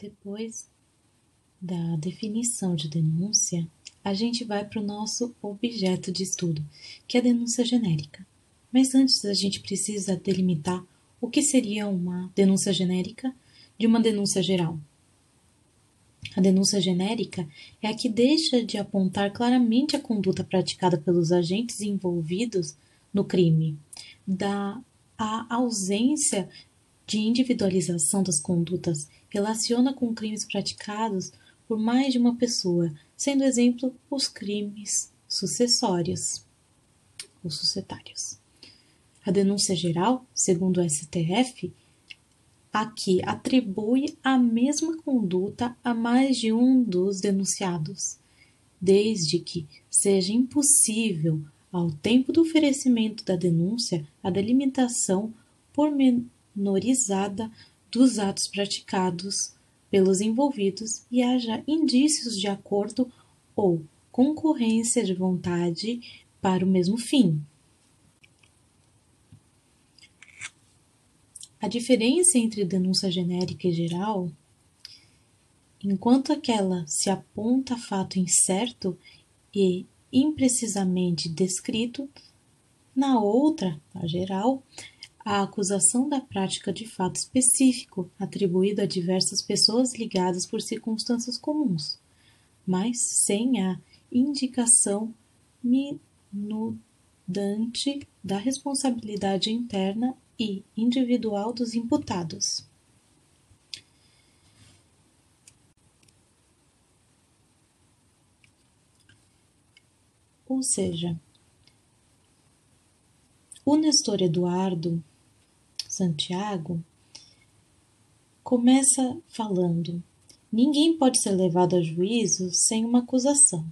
Depois da definição de denúncia, a gente vai para o nosso objeto de estudo, que é a denúncia genérica. Mas antes a gente precisa delimitar o que seria uma denúncia genérica de uma denúncia geral. A denúncia genérica é a que deixa de apontar claramente a conduta praticada pelos agentes envolvidos no crime, da a ausência de individualização das condutas relaciona com crimes praticados por mais de uma pessoa, sendo exemplo os crimes sucessórios ou sucetários. A denúncia geral, segundo o STF, aqui atribui a mesma conduta a mais de um dos denunciados, desde que seja impossível, ao tempo do oferecimento da denúncia, a delimitação pormenorizada dos atos praticados pelos envolvidos e haja indícios de acordo ou concorrência de vontade para o mesmo fim. A diferença entre denúncia genérica e geral, enquanto aquela se aponta fato incerto e imprecisamente descrito, na outra, a geral, a acusação da prática de fato específico atribuído a diversas pessoas ligadas por circunstâncias comuns, mas sem a indicação minudante da responsabilidade interna e individual dos imputados. Ou seja, o Nestor Eduardo Santiago começa falando: ninguém pode ser levado a juízo sem uma acusação.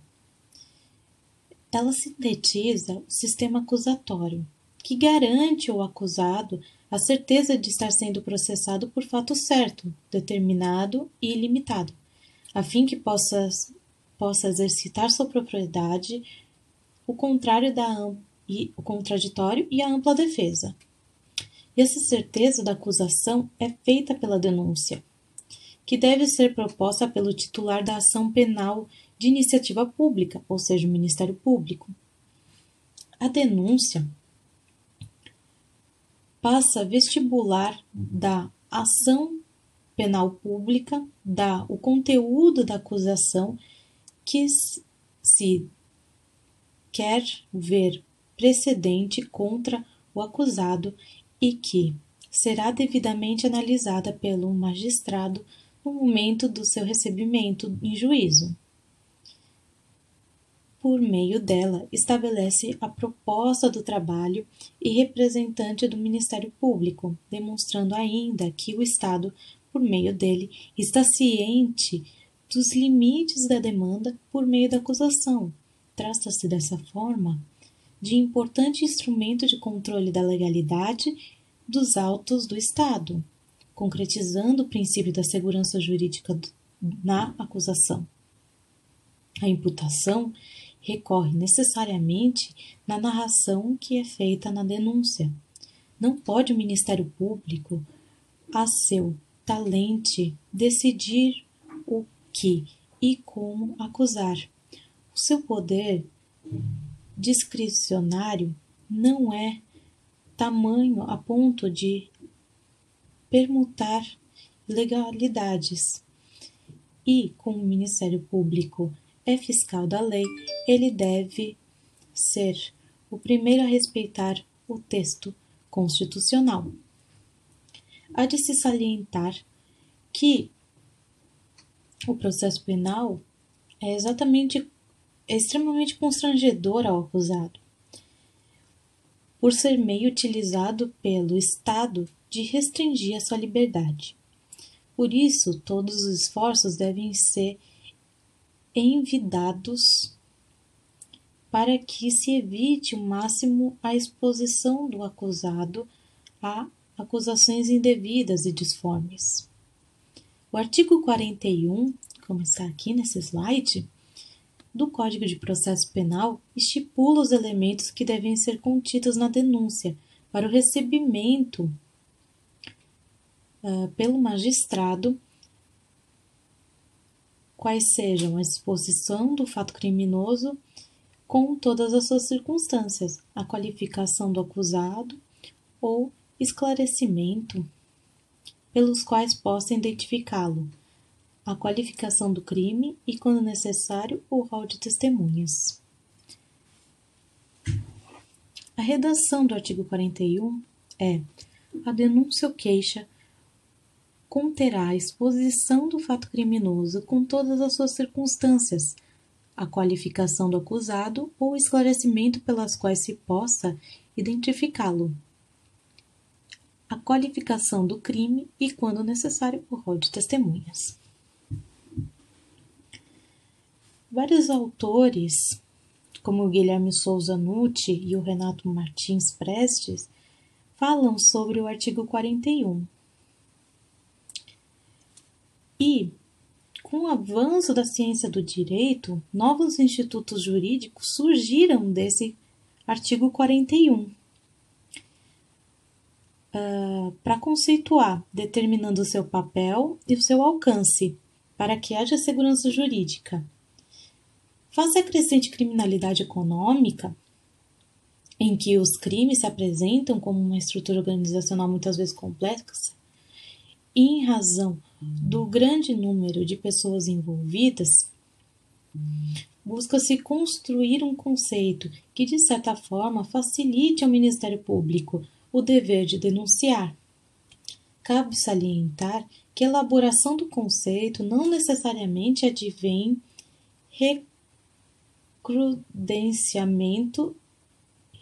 Ela sintetiza o sistema acusatório que garante ao acusado a certeza de estar sendo processado por fato certo, determinado e ilimitado, a fim que possa, possa exercitar sua propriedade, o contrário da e o contraditório e a ampla defesa. E essa certeza da acusação é feita pela denúncia, que deve ser proposta pelo titular da ação penal de iniciativa pública, ou seja, o Ministério Público. A denúncia passa vestibular da ação penal pública, dá o conteúdo da acusação que se quer ver precedente contra o acusado e que será devidamente analisada pelo magistrado no momento do seu recebimento em juízo por meio dela, estabelece a proposta do trabalho e representante do Ministério Público, demonstrando ainda que o Estado, por meio dele, está ciente dos limites da demanda por meio da acusação. Trata-se dessa forma de importante instrumento de controle da legalidade dos autos do Estado, concretizando o princípio da segurança jurídica na acusação. A imputação recorre necessariamente na narração que é feita na denúncia. Não pode o Ministério Público, a seu talente, decidir o que e como acusar. O seu poder discricionário não é tamanho a ponto de permutar legalidades. E, como o Ministério Público é fiscal da lei, ele deve ser o primeiro a respeitar o texto constitucional. Há de se salientar que o processo penal é exatamente é extremamente constrangedor ao acusado, por ser meio utilizado pelo Estado de restringir a sua liberdade. Por isso, todos os esforços devem ser envidados para que se evite o máximo a exposição do acusado a acusações indevidas e disformes. O artigo 41, como está aqui nesse slide, do Código de Processo Penal estipula os elementos que devem ser contidos na denúncia para o recebimento uh, pelo magistrado quais sejam a exposição do fato criminoso com todas as suas circunstâncias, a qualificação do acusado ou esclarecimento pelos quais possa identificá-lo, a qualificação do crime e, quando necessário, o rol de testemunhas. A redação do artigo 41 é: a denúncia ou queixa conterá a exposição do fato criminoso com todas as suas circunstâncias, a qualificação do acusado ou esclarecimento pelas quais se possa identificá-lo, a qualificação do crime e, quando necessário, o rol de testemunhas. Vários autores como Guilherme Souza Nucci e o Renato Martins Prestes, falam sobre o artigo 41. E, com o avanço da ciência do direito, novos institutos jurídicos surgiram desse artigo 41. Uh, para conceituar, determinando o seu papel e o seu alcance, para que haja segurança jurídica Face à crescente criminalidade econômica, em que os crimes se apresentam como uma estrutura organizacional muitas vezes complexa, e em razão do grande número de pessoas envolvidas, busca-se construir um conceito que, de certa forma, facilite ao Ministério Público o dever de denunciar. Cabe salientar que a elaboração do conceito não necessariamente advém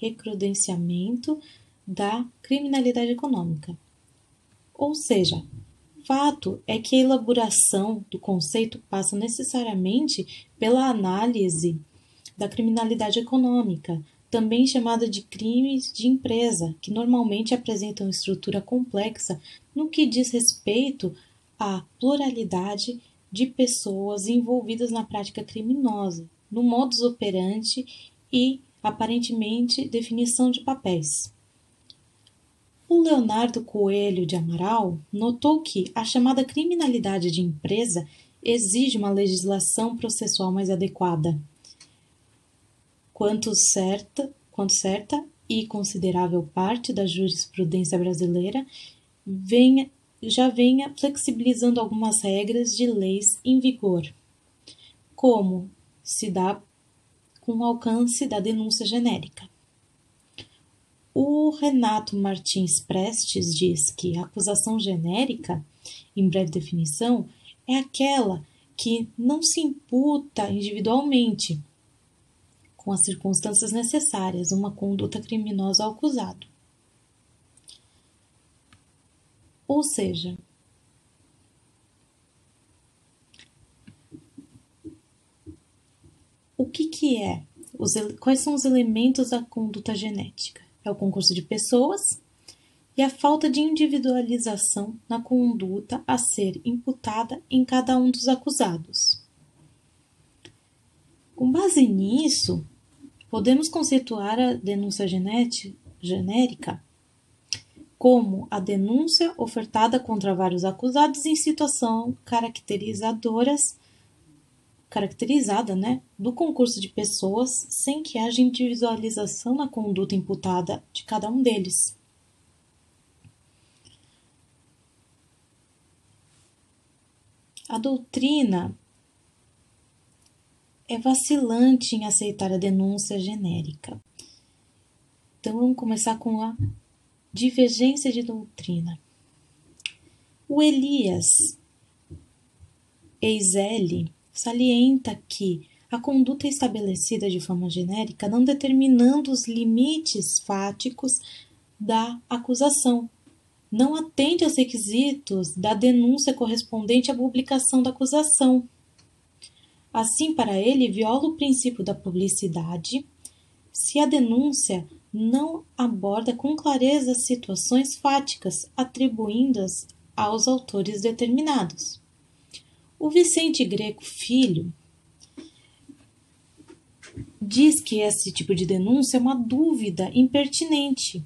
recrudenciamento, da criminalidade econômica. Ou seja, fato é que a elaboração do conceito passa necessariamente pela análise da criminalidade econômica, também chamada de crimes de empresa, que normalmente apresentam estrutura complexa no que diz respeito à pluralidade de pessoas envolvidas na prática criminosa, no modus operandi e, aparentemente, definição de papéis. O Leonardo Coelho de Amaral notou que a chamada criminalidade de empresa exige uma legislação processual mais adequada. Quanto certa, quanto certa e considerável parte da jurisprudência brasileira venha, já venha flexibilizando algumas regras de leis em vigor, como se dá com o alcance da denúncia genérica. O Renato Martins Prestes diz que a acusação genérica, em breve definição, é aquela que não se imputa individualmente, com as circunstâncias necessárias, uma conduta criminosa ao acusado. Ou seja, O que, que é? Os, quais são os elementos da conduta genética? É o concurso de pessoas e a falta de individualização na conduta a ser imputada em cada um dos acusados. Com base nisso, podemos conceituar a denúncia genérica como a denúncia ofertada contra vários acusados em situação caracterizadoras caracterizada né, do concurso de pessoas sem que haja individualização na conduta imputada de cada um deles. A doutrina é vacilante em aceitar a denúncia genérica. Então vamos começar com a divergência de doutrina. O Elias Eisele salienta que a conduta estabelecida de forma genérica, não determinando os limites fáticos da acusação, não atende aos requisitos da denúncia correspondente à publicação da acusação. Assim, para ele, viola o princípio da publicidade se a denúncia não aborda com clareza situações fáticas atribuídas aos autores determinados. O Vicente Greco Filho diz que esse tipo de denúncia é uma dúvida impertinente,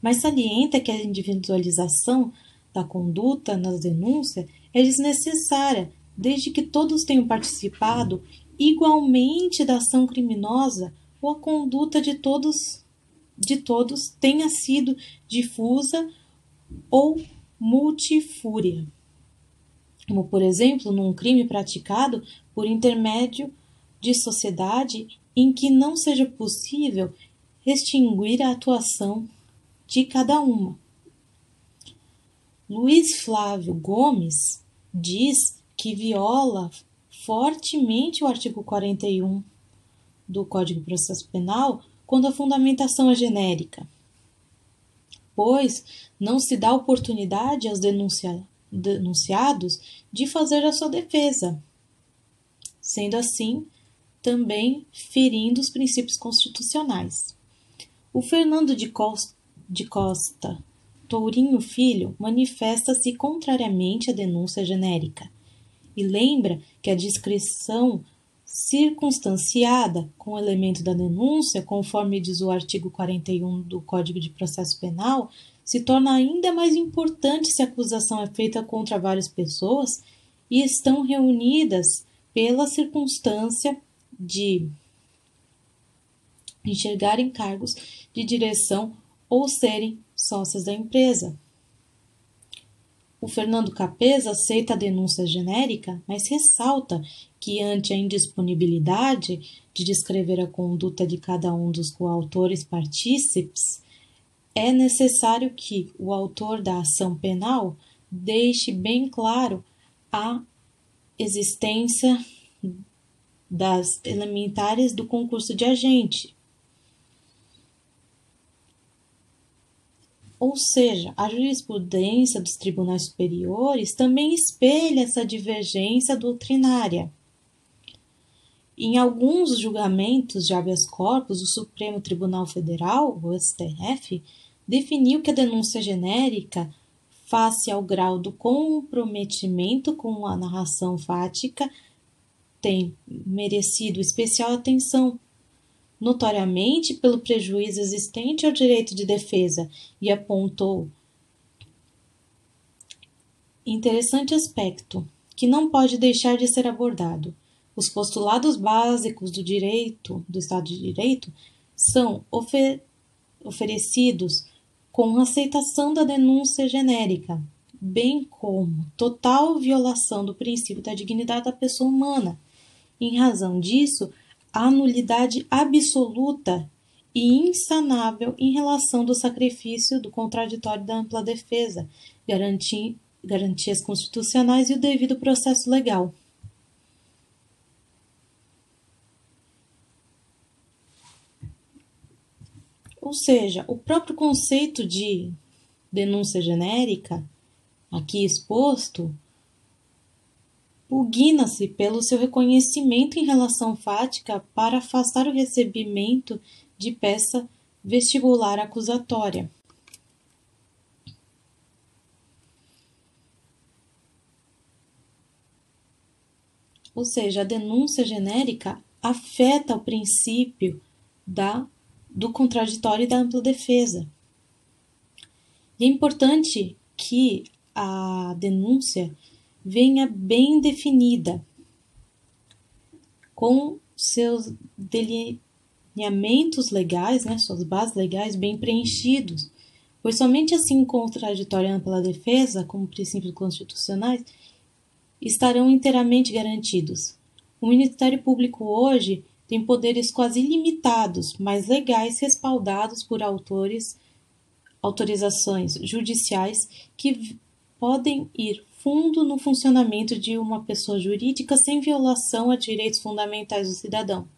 mas salienta que a individualização da conduta nas denúncias é desnecessária, desde que todos tenham participado igualmente da ação criminosa ou a conduta de todos de todos tenha sido difusa ou multifúria. Como, por exemplo, num crime praticado por intermédio de sociedade em que não seja possível extinguir a atuação de cada uma. Luiz Flávio Gomes diz que viola fortemente o artigo 41 do Código de Processo Penal quando a fundamentação é genérica, pois não se dá oportunidade aos denuncia denunciados de fazer a sua defesa, sendo assim também ferindo os princípios constitucionais. O Fernando de Costa, de Costa Tourinho Filho manifesta-se contrariamente à denúncia genérica e lembra que a descrição circunstanciada com o elemento da denúncia, conforme diz o artigo 41 do Código de Processo Penal, se torna ainda mais importante se a acusação é feita contra várias pessoas e estão reunidas pela circunstância de enxergarem cargos de direção ou serem sócios da empresa. O Fernando Capesa aceita a denúncia genérica, mas ressalta que, ante a indisponibilidade de descrever a conduta de cada um dos coautores partícipes, é necessário que o autor da ação penal deixe bem claro a existência das elementares do concurso de agente, Ou seja, a jurisprudência dos tribunais superiores também espelha essa divergência doutrinária. Em alguns julgamentos de habeas corpus, o Supremo Tribunal Federal, o STF, definiu que a denúncia genérica, face ao grau do comprometimento com a narração fática, tem merecido especial atenção notoriamente pelo prejuízo existente ao direito de defesa e apontou interessante aspecto que não pode deixar de ser abordado. Os postulados básicos do direito, do Estado de Direito, são ofer oferecidos com aceitação da denúncia genérica, bem como total violação do princípio da dignidade da pessoa humana. Em razão disso, a nulidade absoluta e insanável em relação do sacrifício do contraditório da ampla defesa, garanti garantias constitucionais e o devido processo legal. Ou seja, o próprio conceito de denúncia genérica, aqui exposto, pugna-se pelo seu reconhecimento em relação fática para afastar o recebimento de peça vestibular acusatória. Ou seja, a denúncia genérica afeta o princípio da, do contraditório e da ampla defesa. E é importante que a denúncia venha bem definida, com seus delineamentos legais, né, suas bases legais bem preenchidos, pois somente assim o contraditório ampla defesa, como princípios constitucionais, estarão inteiramente garantidos. O Ministério Público hoje tem poderes quase ilimitados, mas legais respaldados por autores, autorizações judiciais que podem ir fundo no funcionamento de uma pessoa jurídica sem violação a direitos fundamentais do cidadão.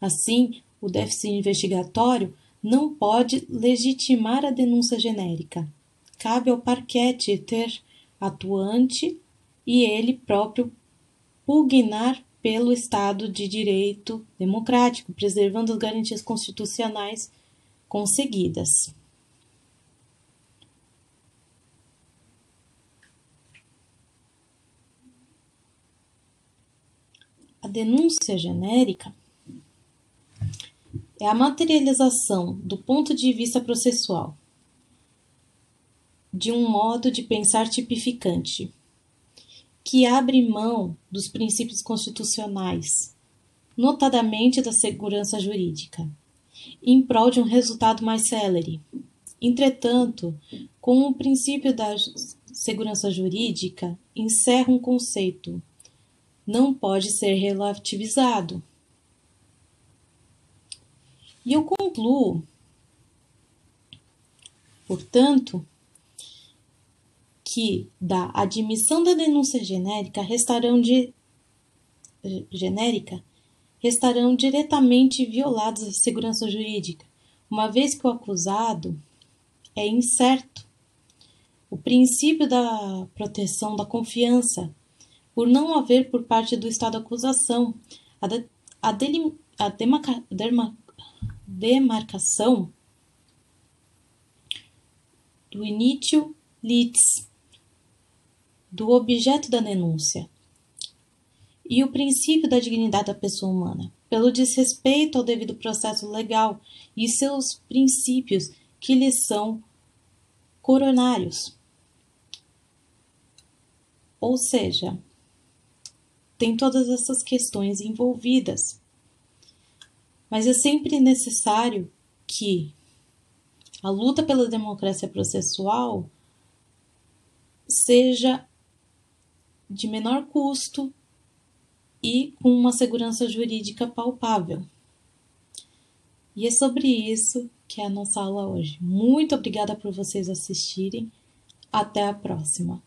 Assim, o déficit investigatório não pode legitimar a denúncia genérica. Cabe ao parquete ter atuante e ele próprio pugnar pelo Estado de Direito democrático, preservando as garantias constitucionais conseguidas. A denúncia genérica é a materialização do ponto de vista processual de um modo de pensar tipificante que abre mão dos princípios constitucionais, notadamente da segurança jurídica, em prol de um resultado mais célere. Entretanto, com o princípio da segurança jurídica, encerra um conceito. Não pode ser relativizado. E eu concluo, portanto, que da admissão da denúncia genérica restarão de genérica restarão diretamente violados a segurança jurídica, uma vez que o acusado é incerto. O princípio da proteção da confiança, por não haver por parte do Estado acusação a, de, a, delim, a demarca, demarcação do initio litis, do objeto da denúncia, e o princípio da dignidade da pessoa humana, pelo desrespeito ao devido processo legal e seus princípios que lhes são coronários. Ou seja, tem todas essas questões envolvidas. Mas é sempre necessário que a luta pela democracia processual seja de menor custo e com uma segurança jurídica palpável. E é sobre isso que é a nossa aula hoje. Muito obrigada por vocês assistirem. Até a próxima!